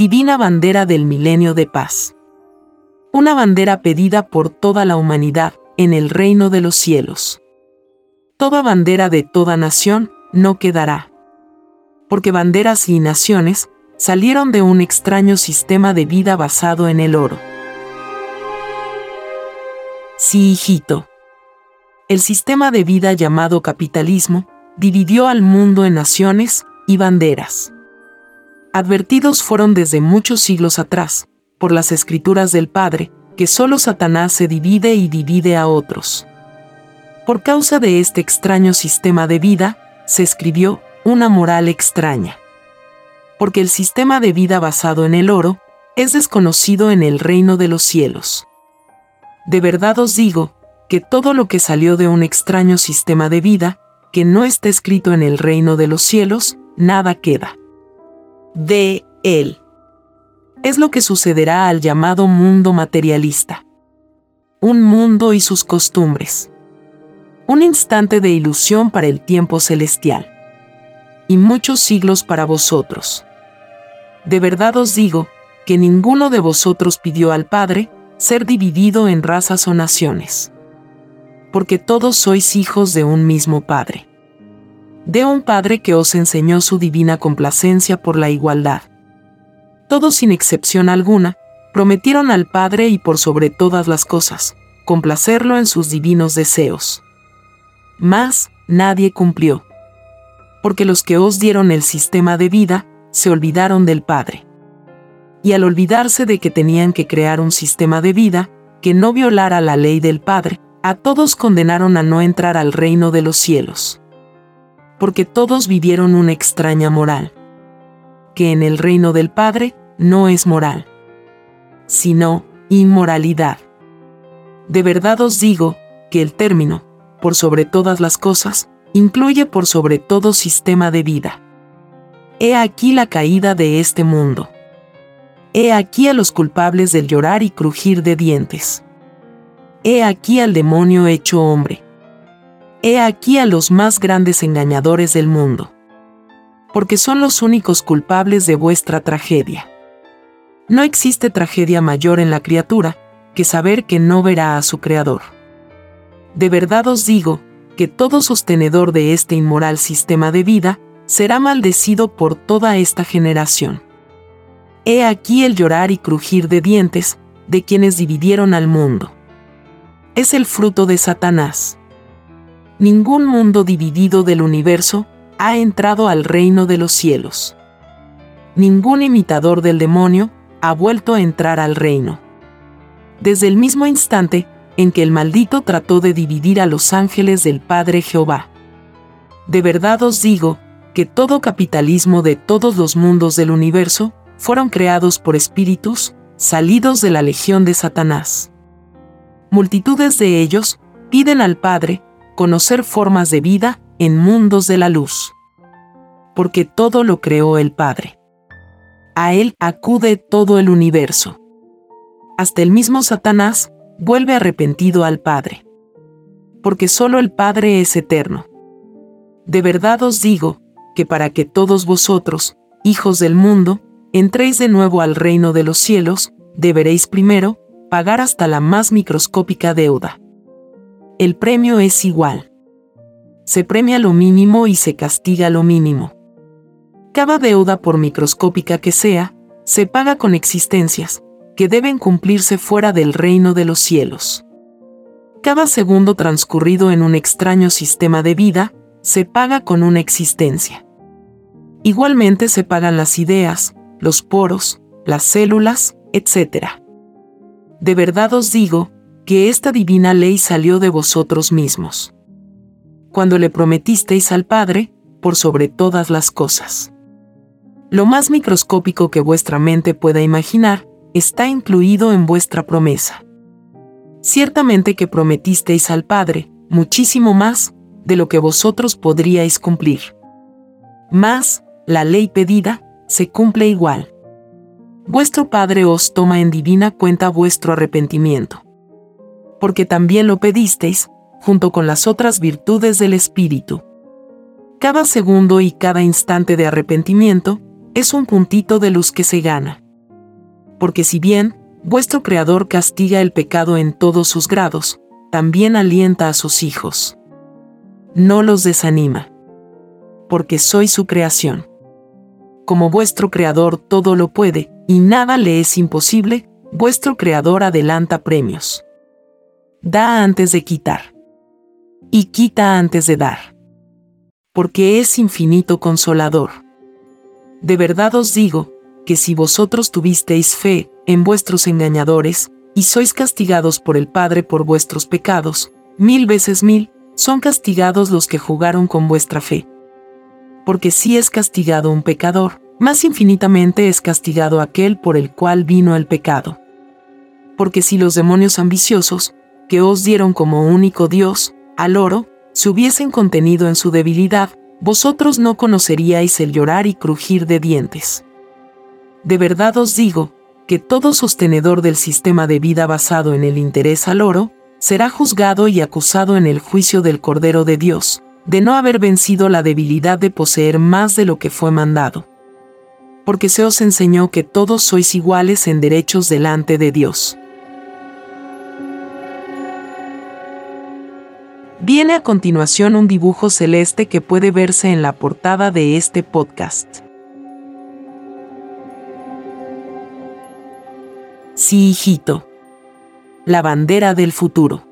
Divina Bandera del Milenio de Paz. Una bandera pedida por toda la humanidad en el reino de los cielos. Toda bandera de toda nación no quedará. Porque banderas y naciones salieron de un extraño sistema de vida basado en el oro. Sí, hijito. El sistema de vida llamado capitalismo dividió al mundo en naciones y banderas advertidos fueron desde muchos siglos atrás, por las escrituras del Padre, que solo Satanás se divide y divide a otros. Por causa de este extraño sistema de vida, se escribió una moral extraña. Porque el sistema de vida basado en el oro es desconocido en el reino de los cielos. De verdad os digo, que todo lo que salió de un extraño sistema de vida, que no está escrito en el reino de los cielos, nada queda de él. Es lo que sucederá al llamado mundo materialista. Un mundo y sus costumbres. Un instante de ilusión para el tiempo celestial. Y muchos siglos para vosotros. De verdad os digo, que ninguno de vosotros pidió al Padre ser dividido en razas o naciones. Porque todos sois hijos de un mismo Padre de un Padre que os enseñó su divina complacencia por la igualdad. Todos sin excepción alguna, prometieron al Padre y por sobre todas las cosas, complacerlo en sus divinos deseos. Mas, nadie cumplió. Porque los que os dieron el sistema de vida, se olvidaron del Padre. Y al olvidarse de que tenían que crear un sistema de vida, que no violara la ley del Padre, a todos condenaron a no entrar al reino de los cielos porque todos vivieron una extraña moral, que en el reino del Padre no es moral, sino inmoralidad. De verdad os digo que el término, por sobre todas las cosas, incluye por sobre todo sistema de vida. He aquí la caída de este mundo. He aquí a los culpables del llorar y crujir de dientes. He aquí al demonio hecho hombre He aquí a los más grandes engañadores del mundo. Porque son los únicos culpables de vuestra tragedia. No existe tragedia mayor en la criatura que saber que no verá a su Creador. De verdad os digo, que todo sostenedor de este inmoral sistema de vida será maldecido por toda esta generación. He aquí el llorar y crujir de dientes de quienes dividieron al mundo. Es el fruto de Satanás ningún mundo dividido del universo ha entrado al reino de los cielos. Ningún imitador del demonio ha vuelto a entrar al reino. Desde el mismo instante en que el maldito trató de dividir a los ángeles del Padre Jehová. De verdad os digo, que todo capitalismo de todos los mundos del universo fueron creados por espíritus, salidos de la legión de Satanás. Multitudes de ellos piden al Padre conocer formas de vida en mundos de la luz. Porque todo lo creó el Padre. A Él acude todo el universo. Hasta el mismo Satanás vuelve arrepentido al Padre. Porque solo el Padre es eterno. De verdad os digo, que para que todos vosotros, hijos del mundo, entréis de nuevo al reino de los cielos, deberéis primero pagar hasta la más microscópica deuda el premio es igual. Se premia lo mínimo y se castiga lo mínimo. Cada deuda, por microscópica que sea, se paga con existencias, que deben cumplirse fuera del reino de los cielos. Cada segundo transcurrido en un extraño sistema de vida se paga con una existencia. Igualmente se pagan las ideas, los poros, las células, etc. De verdad os digo, que esta divina ley salió de vosotros mismos. Cuando le prometisteis al Padre, por sobre todas las cosas. Lo más microscópico que vuestra mente pueda imaginar, está incluido en vuestra promesa. Ciertamente que prometisteis al Padre, muchísimo más, de lo que vosotros podríais cumplir. Más, la ley pedida, se cumple igual. Vuestro Padre os toma en divina cuenta vuestro arrepentimiento. Porque también lo pedisteis, junto con las otras virtudes del Espíritu. Cada segundo y cada instante de arrepentimiento es un puntito de luz que se gana. Porque si bien vuestro Creador castiga el pecado en todos sus grados, también alienta a sus hijos. No los desanima. Porque soy su creación. Como vuestro Creador todo lo puede, y nada le es imposible, vuestro Creador adelanta premios. Da antes de quitar. Y quita antes de dar. Porque es infinito consolador. De verdad os digo, que si vosotros tuvisteis fe en vuestros engañadores, y sois castigados por el Padre por vuestros pecados, mil veces mil, son castigados los que jugaron con vuestra fe. Porque si es castigado un pecador, más infinitamente es castigado aquel por el cual vino el pecado. Porque si los demonios ambiciosos, que os dieron como único Dios, al oro, se hubiesen contenido en su debilidad, vosotros no conoceríais el llorar y crujir de dientes. De verdad os digo, que todo sostenedor del sistema de vida basado en el interés al oro, será juzgado y acusado en el juicio del Cordero de Dios, de no haber vencido la debilidad de poseer más de lo que fue mandado. Porque se os enseñó que todos sois iguales en derechos delante de Dios. Viene a continuación un dibujo celeste que puede verse en la portada de este podcast. Sí, hijito. La bandera del futuro.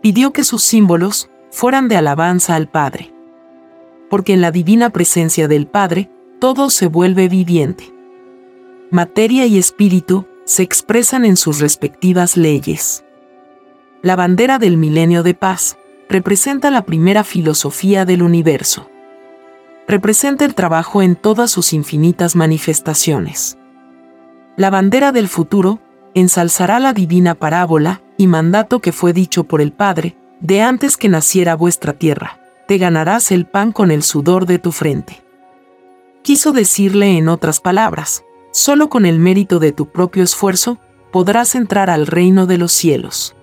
Pidió que sus símbolos fueran de alabanza al Padre. Porque en la divina presencia del Padre, todo se vuelve viviente. Materia y espíritu se expresan en sus respectivas leyes. La bandera del milenio de paz representa la primera filosofía del universo. Representa el trabajo en todas sus infinitas manifestaciones. La bandera del futuro ensalzará la divina parábola y mandato que fue dicho por el Padre, de antes que naciera vuestra tierra, te ganarás el pan con el sudor de tu frente. Quiso decirle en otras palabras, solo con el mérito de tu propio esfuerzo podrás entrar al reino de los cielos.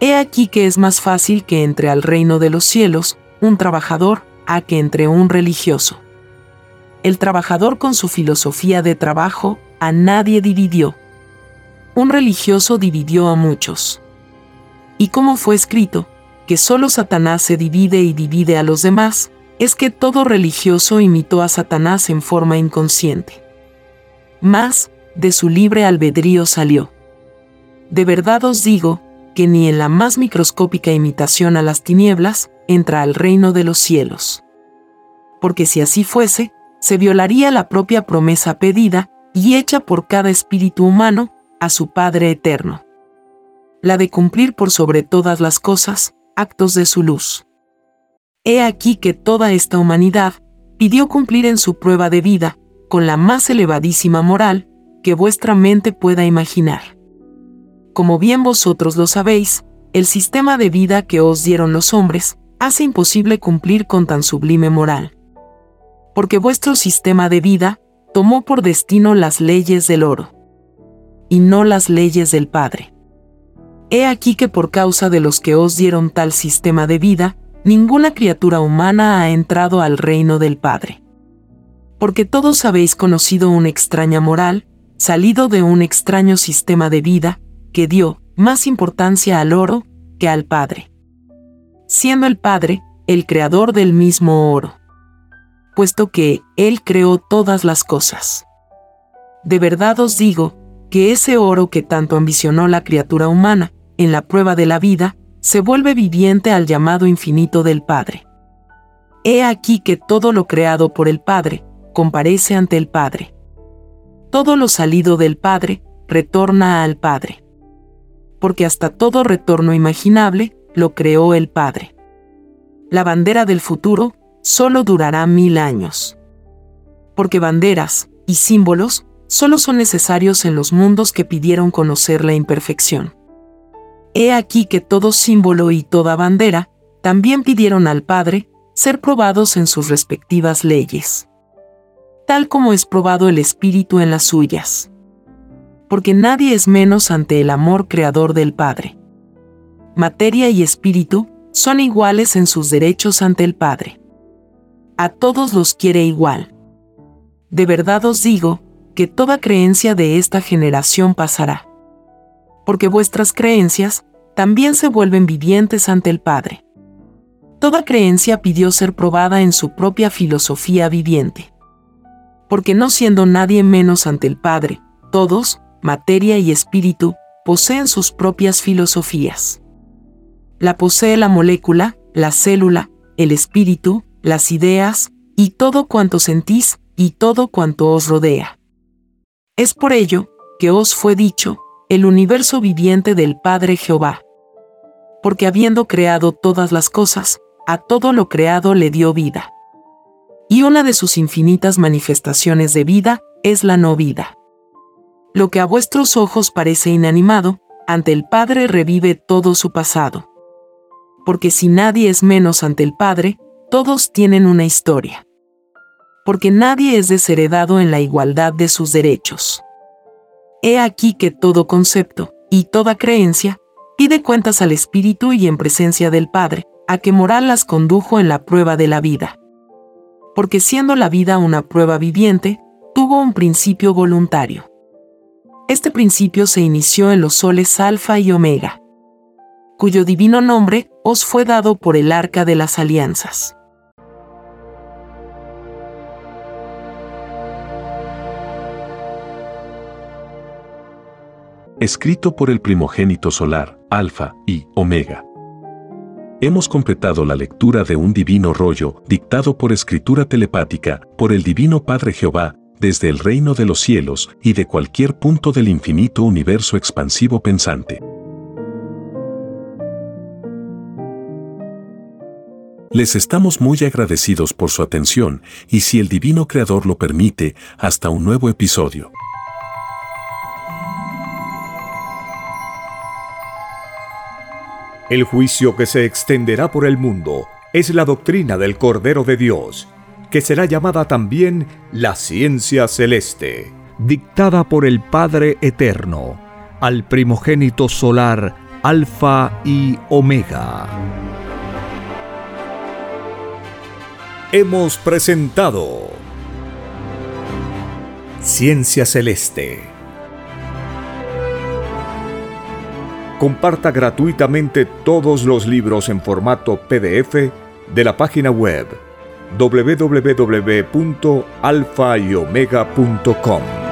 He aquí que es más fácil que entre al reino de los cielos un trabajador a que entre un religioso. El trabajador con su filosofía de trabajo a nadie dividió. Un religioso dividió a muchos. Y como fue escrito, que solo Satanás se divide y divide a los demás, es que todo religioso imitó a Satanás en forma inconsciente. Mas, de su libre albedrío salió. De verdad os digo, que ni en la más microscópica imitación a las tinieblas entra al reino de los cielos. Porque si así fuese, se violaría la propia promesa pedida y hecha por cada espíritu humano a su Padre eterno. La de cumplir por sobre todas las cosas, actos de su luz. He aquí que toda esta humanidad pidió cumplir en su prueba de vida, con la más elevadísima moral que vuestra mente pueda imaginar como bien vosotros lo sabéis, el sistema de vida que os dieron los hombres hace imposible cumplir con tan sublime moral. Porque vuestro sistema de vida tomó por destino las leyes del oro, y no las leyes del Padre. He aquí que por causa de los que os dieron tal sistema de vida, ninguna criatura humana ha entrado al reino del Padre. Porque todos habéis conocido una extraña moral, salido de un extraño sistema de vida, que dio más importancia al oro que al Padre, siendo el Padre el creador del mismo oro, puesto que Él creó todas las cosas. De verdad os digo, que ese oro que tanto ambicionó la criatura humana, en la prueba de la vida, se vuelve viviente al llamado infinito del Padre. He aquí que todo lo creado por el Padre, comparece ante el Padre. Todo lo salido del Padre, retorna al Padre. Porque hasta todo retorno imaginable, lo creó el Padre. La bandera del futuro, solo durará mil años. Porque banderas y símbolos solo son necesarios en los mundos que pidieron conocer la imperfección. He aquí que todo símbolo y toda bandera también pidieron al Padre ser probados en sus respectivas leyes, tal como es probado el Espíritu en las suyas. Porque nadie es menos ante el amor creador del Padre. Materia y espíritu son iguales en sus derechos ante el Padre. A todos los quiere igual. De verdad os digo, que toda creencia de esta generación pasará. Porque vuestras creencias también se vuelven vivientes ante el Padre. Toda creencia pidió ser probada en su propia filosofía viviente. Porque no siendo nadie menos ante el Padre, todos, materia y espíritu, poseen sus propias filosofías. La posee la molécula, la célula, el espíritu, las ideas, y todo cuanto sentís, y todo cuanto os rodea. Es por ello que os fue dicho, el universo viviente del Padre Jehová. Porque habiendo creado todas las cosas, a todo lo creado le dio vida. Y una de sus infinitas manifestaciones de vida es la no vida. Lo que a vuestros ojos parece inanimado, ante el Padre revive todo su pasado. Porque si nadie es menos ante el Padre, todos tienen una historia. Porque nadie es desheredado en la igualdad de sus derechos. He aquí que todo concepto, y toda creencia, pide cuentas al Espíritu y en presencia del Padre, a que moral las condujo en la prueba de la vida. Porque siendo la vida una prueba viviente, tuvo un principio voluntario. Este principio se inició en los soles Alfa y Omega, cuyo divino nombre os fue dado por el arca de las alianzas. Escrito por el primogénito solar, Alfa y Omega Hemos completado la lectura de un divino rollo, dictado por escritura telepática, por el Divino Padre Jehová, desde el reino de los cielos y de cualquier punto del infinito universo expansivo pensante. Les estamos muy agradecidos por su atención y si el Divino Creador lo permite, hasta un nuevo episodio. El juicio que se extenderá por el mundo es la doctrina del Cordero de Dios, que será llamada también la ciencia celeste, dictada por el Padre Eterno, al primogénito solar Alfa y Omega. Hemos presentado Ciencia Celeste comparta gratuitamente todos los libros en formato PDF de la página web www.alfayomega.com.